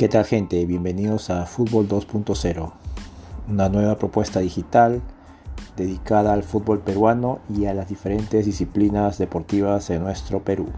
¿Qué tal gente? Bienvenidos a Fútbol 2.0, una nueva propuesta digital dedicada al fútbol peruano y a las diferentes disciplinas deportivas de nuestro Perú.